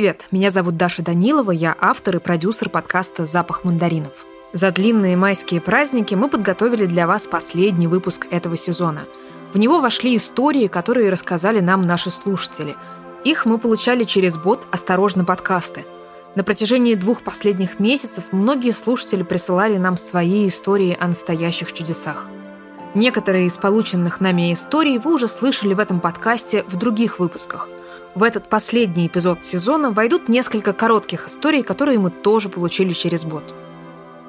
Привет, меня зовут Даша Данилова, я автор и продюсер подкаста «Запах мандаринов». За длинные майские праздники мы подготовили для вас последний выпуск этого сезона. В него вошли истории, которые рассказали нам наши слушатели. Их мы получали через бот «Осторожно, подкасты». На протяжении двух последних месяцев многие слушатели присылали нам свои истории о настоящих чудесах. Некоторые из полученных нами историй вы уже слышали в этом подкасте в других выпусках – в этот последний эпизод сезона войдут несколько коротких историй, которые мы тоже получили через бот.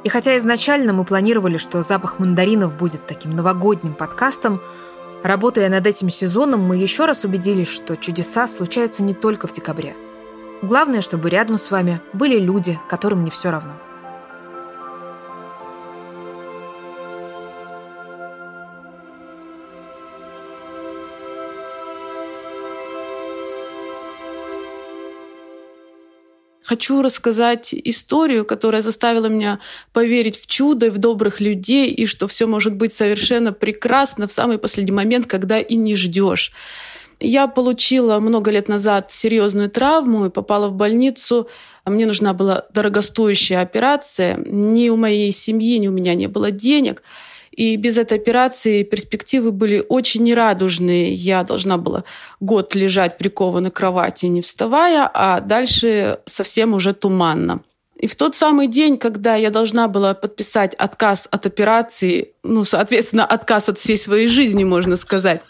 И хотя изначально мы планировали, что запах мандаринов будет таким новогодним подкастом, работая над этим сезоном, мы еще раз убедились, что чудеса случаются не только в декабре. Главное, чтобы рядом с вами были люди, которым не все равно. Хочу рассказать историю, которая заставила меня поверить в чудо в добрых людей, и что все может быть совершенно прекрасно в самый последний момент, когда и не ждешь. Я получила много лет назад серьезную травму и попала в больницу. Мне нужна была дорогостоящая операция. Ни у моей семьи, ни у меня не было денег. И без этой операции перспективы были очень нерадужные. Я должна была год лежать прикованной к кровати, не вставая, а дальше совсем уже туманно. И в тот самый день, когда я должна была подписать отказ от операции, ну, соответственно, отказ от всей своей жизни, можно сказать,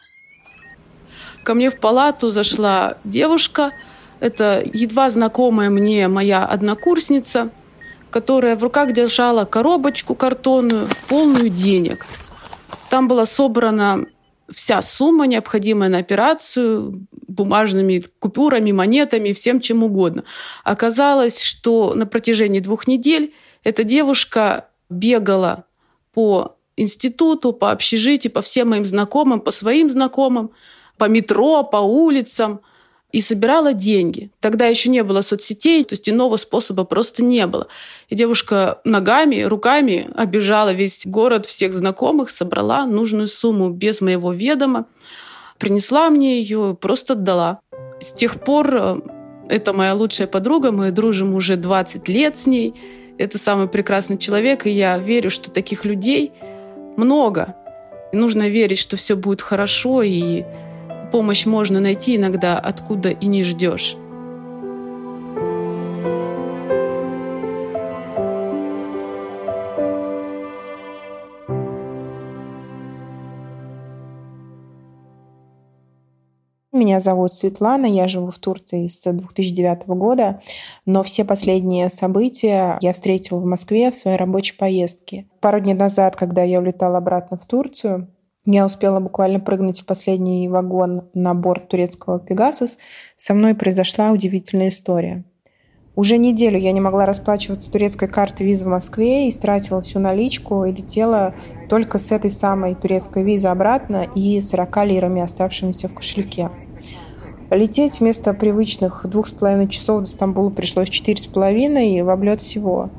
ко мне в палату зашла девушка, это едва знакомая мне моя однокурсница – которая в руках держала коробочку картонную, полную денег. Там была собрана вся сумма, необходимая на операцию, бумажными купюрами, монетами, всем чем угодно. Оказалось, что на протяжении двух недель эта девушка бегала по институту, по общежитию, по всем моим знакомым, по своим знакомым, по метро, по улицам – и собирала деньги. Тогда еще не было соцсетей, то есть иного способа просто не было. И девушка ногами, руками обижала весь город, всех знакомых, собрала нужную сумму без моего ведома, принесла мне ее, просто отдала. С тех пор э, это моя лучшая подруга, мы дружим уже 20 лет с ней. Это самый прекрасный человек, и я верю, что таких людей много. И нужно верить, что все будет хорошо, и Помощь можно найти иногда, откуда и не ждешь. Меня зовут Светлана, я живу в Турции с 2009 года, но все последние события я встретила в Москве в своей рабочей поездке. Пару дней назад, когда я улетала обратно в Турцию, я успела буквально прыгнуть в последний вагон на борт турецкого «Пегасус». Со мной произошла удивительная история. Уже неделю я не могла расплачиваться турецкой картой визы в Москве и стратила всю наличку и летела только с этой самой турецкой визы обратно и 40 лирами, оставшимися в кошельке. Лететь вместо привычных двух с половиной часов до Стамбула пришлось четыре с половиной в облет всего.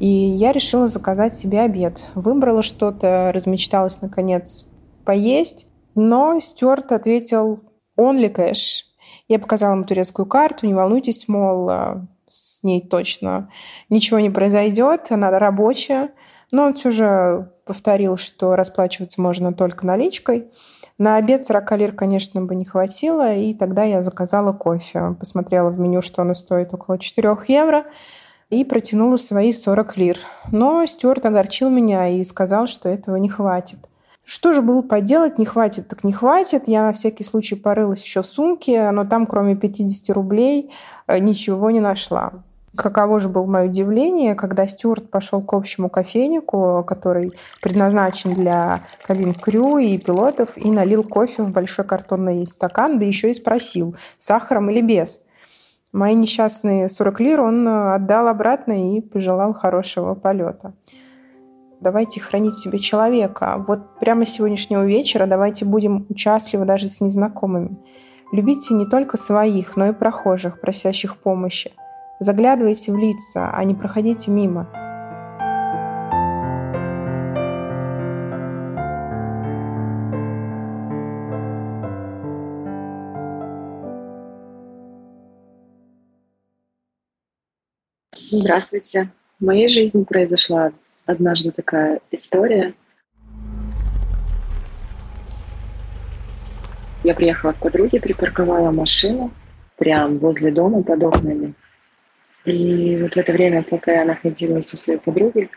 И я решила заказать себе обед. Выбрала что-то, размечталась наконец поесть, но Стюарт ответил «only cash». Я показала ему турецкую карту, не волнуйтесь, мол, а, с ней точно ничего не произойдет, она рабочая. Но он все же повторил, что расплачиваться можно только наличкой. На обед 40 лир, конечно, бы не хватило, и тогда я заказала кофе. Посмотрела в меню, что оно стоит около 4 евро, и протянула свои 40 лир. Но Стюарт огорчил меня и сказал, что этого не хватит. Что же было поделать? Не хватит, так не хватит. Я на всякий случай порылась еще в сумке, но там, кроме 50 рублей, э, ничего не нашла. Каково же было мое удивление, когда Стюарт пошел к общему кофейнику, который предназначен для кабин крю и пилотов, и налил кофе в большой картонный стакан, да еще и спросил, сахаром или без. Мои несчастные 40 лир он э, отдал обратно и пожелал хорошего полета. Давайте хранить в себе человека. Вот прямо с сегодняшнего вечера давайте будем участливы даже с незнакомыми. Любите не только своих, но и прохожих, просящих помощи. Заглядывайте в лица, а не проходите мимо. Здравствуйте. В моей жизни произошла однажды такая история. Я приехала к подруге, припарковала машину прямо возле дома под окнами. И вот в это время, пока я находилась у своей подруги,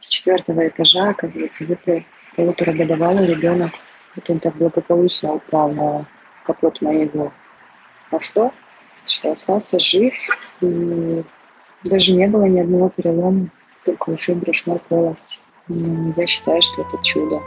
с четвертого этажа, оказывается, выпал полуторагодовалый ребенок. Вот он так благополучно упал на капот моего авто, что остался жив, и даже не было ни одного перелома, ушиб брюшной полости. Я считаю, что это чудо.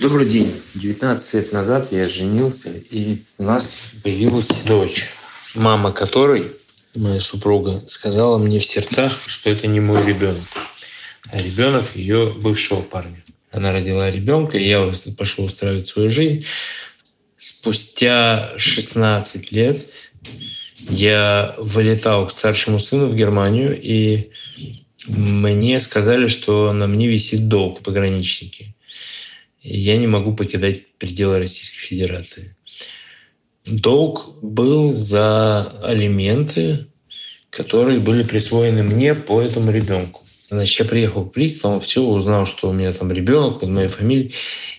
Добрый день. 19 лет назад я женился, и у нас появилась дочь, мама которой, моя супруга, сказала мне в сердцах, что это не мой ребенок, а ребенок ее бывшего парня. Она родила ребенка, и я пошел устраивать свою жизнь. Спустя 16 лет я вылетал к старшему сыну в Германию, и мне сказали, что на мне висит долг пограничники. И я не могу покидать пределы Российской Федерации. Долг был за алименты, которые были присвоены мне по этому ребенку. Значит, я приехал к приставу, все, узнал, что у меня там ребенок под моей фамилией.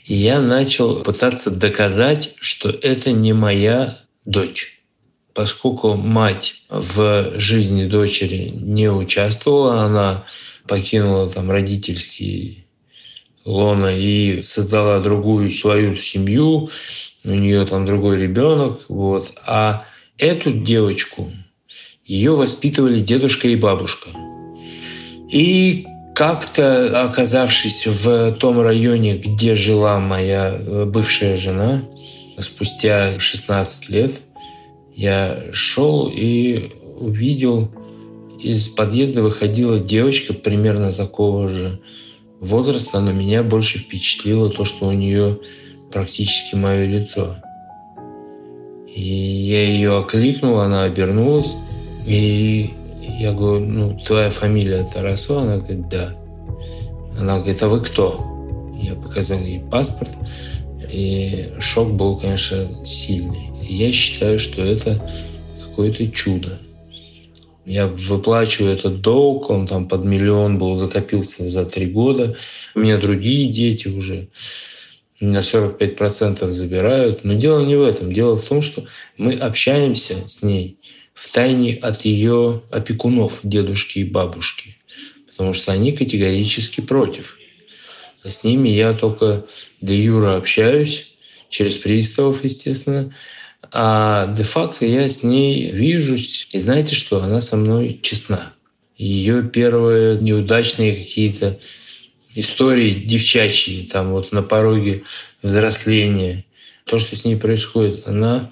Я начал пытаться доказать, что это не моя дочь. Поскольку мать в жизни дочери не участвовала, она покинула там родительский лона и создала другую свою семью, у нее там другой ребенок, вот. А эту девочку ее воспитывали дедушка и бабушка. И как-то оказавшись в том районе, где жила моя э, бывшая жена, спустя 16 лет, я шел и увидел, из подъезда выходила девочка примерно такого же возраста, но меня больше впечатлило то, что у нее практически мое лицо. И я ее окликнул, она обернулась, и я говорю, ну, твоя фамилия Тарасова? Она говорит, да. Она говорит, а вы кто? Я показал ей паспорт, и шок был, конечно, сильный. Я считаю, что это какое-то чудо. Я выплачиваю этот долг, он там под миллион был, закопился за три года. У меня другие дети уже. Меня 45% забирают. Но дело не в этом. Дело в том, что мы общаемся с ней в тайне от ее опекунов, дедушки и бабушки, потому что они категорически против. А с ними я только де юра общаюсь, через приставов, естественно, а де-факто я с ней вижусь, и знаете что, она со мной честна. Ее первые неудачные какие-то истории девчачьи, там вот на пороге взросления, то, что с ней происходит, она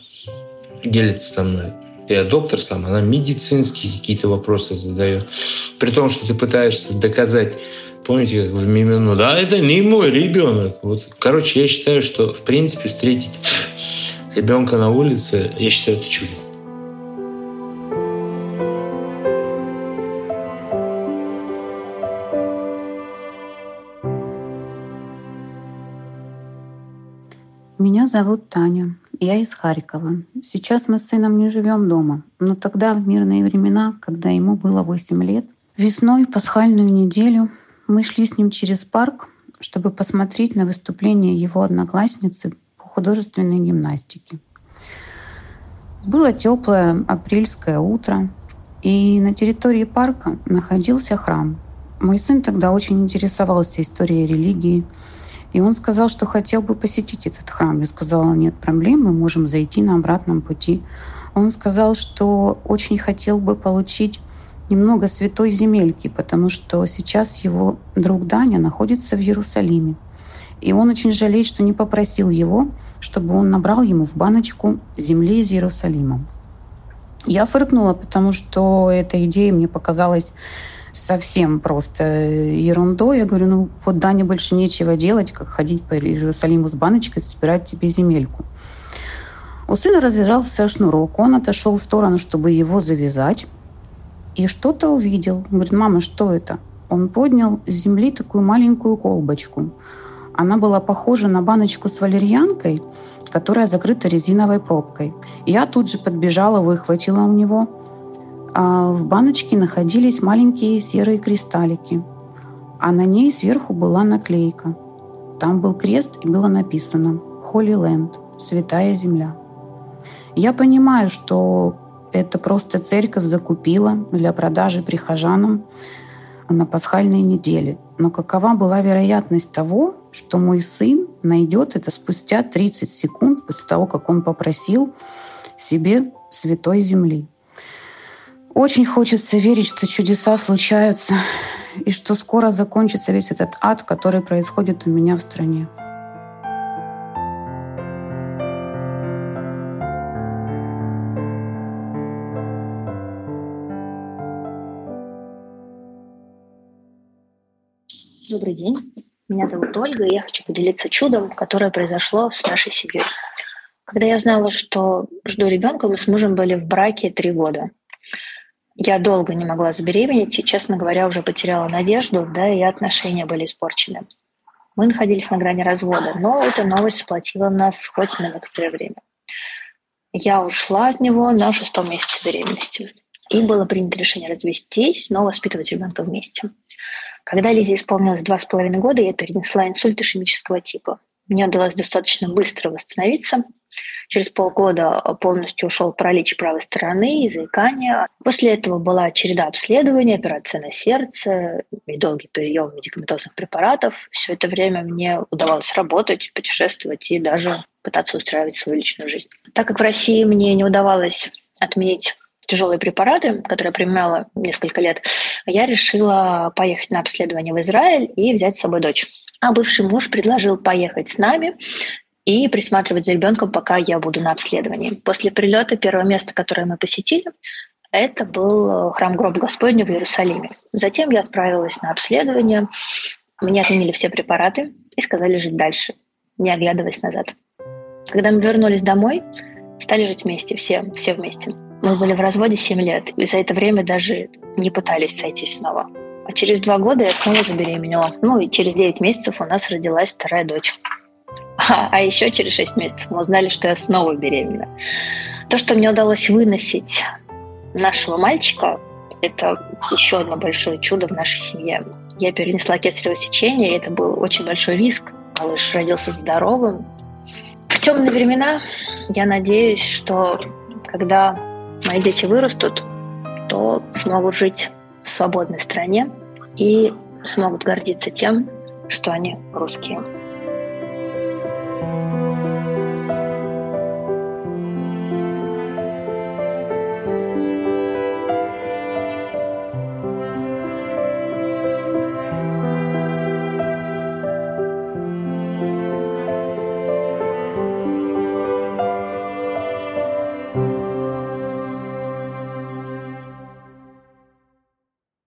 делится со мной. Я доктор сам, она медицинские какие-то вопросы задает. При том, что ты пытаешься доказать, помните, как в Мимино, да, это не мой ребенок. Вот, короче, я считаю, что, в принципе, встретить ребенка на улице, я считаю, это чудо. Меня зовут Таня. Я из Харькова. Сейчас мы с сыном не живем дома, но тогда, в мирные времена, когда ему было 8 лет, весной, в пасхальную неделю, мы шли с ним через парк, чтобы посмотреть на выступление его одноклассницы по художественной гимнастике. Было теплое апрельское утро, и на территории парка находился храм. Мой сын тогда очень интересовался историей религии – и он сказал, что хотел бы посетить этот храм. Я сказала, нет проблем, мы можем зайти на обратном пути. Он сказал, что очень хотел бы получить немного святой земельки, потому что сейчас его друг Даня находится в Иерусалиме. И он очень жалеет, что не попросил его, чтобы он набрал ему в баночку земли из Иерусалима. Я фыркнула, потому что эта идея мне показалась совсем просто ерундой. Я говорю, ну вот Дане больше нечего делать, как ходить по Иерусалиму с баночкой, собирать тебе земельку. У сына развязался шнурок, он отошел в сторону, чтобы его завязать, и что-то увидел. говорит, мама, что это? Он поднял с земли такую маленькую колбочку. Она была похожа на баночку с валерьянкой, которая закрыта резиновой пробкой. Я тут же подбежала, выхватила у него. А в баночке находились маленькие серые кристаллики, а на ней сверху была наклейка. Там был крест и было написано «Holy Land» – «Святая земля». Я понимаю, что это просто церковь закупила для продажи прихожанам на пасхальной неделе. Но какова была вероятность того, что мой сын найдет это спустя 30 секунд после того, как он попросил себе святой земли? Очень хочется верить, что чудеса случаются и что скоро закончится весь этот ад, который происходит у меня в стране. Добрый день. Меня зовут Ольга, и я хочу поделиться чудом, которое произошло с нашей семьей. Когда я узнала, что жду ребенка, мы с мужем были в браке три года. Я долго не могла забеременеть, и, честно говоря, уже потеряла надежду, да, и отношения были испорчены. Мы находились на грани развода, но эта новость сплотила нас хоть на некоторое время. Я ушла от него на шестом месяце беременности. И было принято решение развестись, но воспитывать ребенка вместе. Когда Лизе исполнилось два с половиной года, я перенесла инсульт ишемического типа. Мне удалось достаточно быстро восстановиться. Через полгода полностью ушел паралич правой стороны и заикание. После этого была череда обследований, операция на сердце и долгий прием медикаментозных препаратов. Все это время мне удавалось работать, путешествовать и даже пытаться устраивать свою личную жизнь. Так как в России мне не удавалось отменить тяжелые препараты, которые я применяла несколько лет, я решила поехать на обследование в Израиль и взять с собой дочь. А бывший муж предложил поехать с нами и присматривать за ребенком, пока я буду на обследовании. После прилета первое место, которое мы посетили, это был храм гроба Господня в Иерусалиме. Затем я отправилась на обследование. Мне отменили все препараты и сказали жить дальше, не оглядываясь назад. Когда мы вернулись домой, стали жить вместе, все, все вместе. Мы были в разводе 7 лет, и за это время даже не пытались сойтись снова. А через два года я снова забеременела. Ну и через 9 месяцев у нас родилась вторая дочь. А, а еще через 6 месяцев мы узнали, что я снова беременна. То, что мне удалось выносить нашего мальчика, это еще одно большое чудо в нашей семье. Я перенесла кесарево сечение, и это был очень большой риск. Малыш родился здоровым. В темные времена я надеюсь, что когда мои дети вырастут, то смогут жить в свободной стране и смогут гордиться тем, что они русские.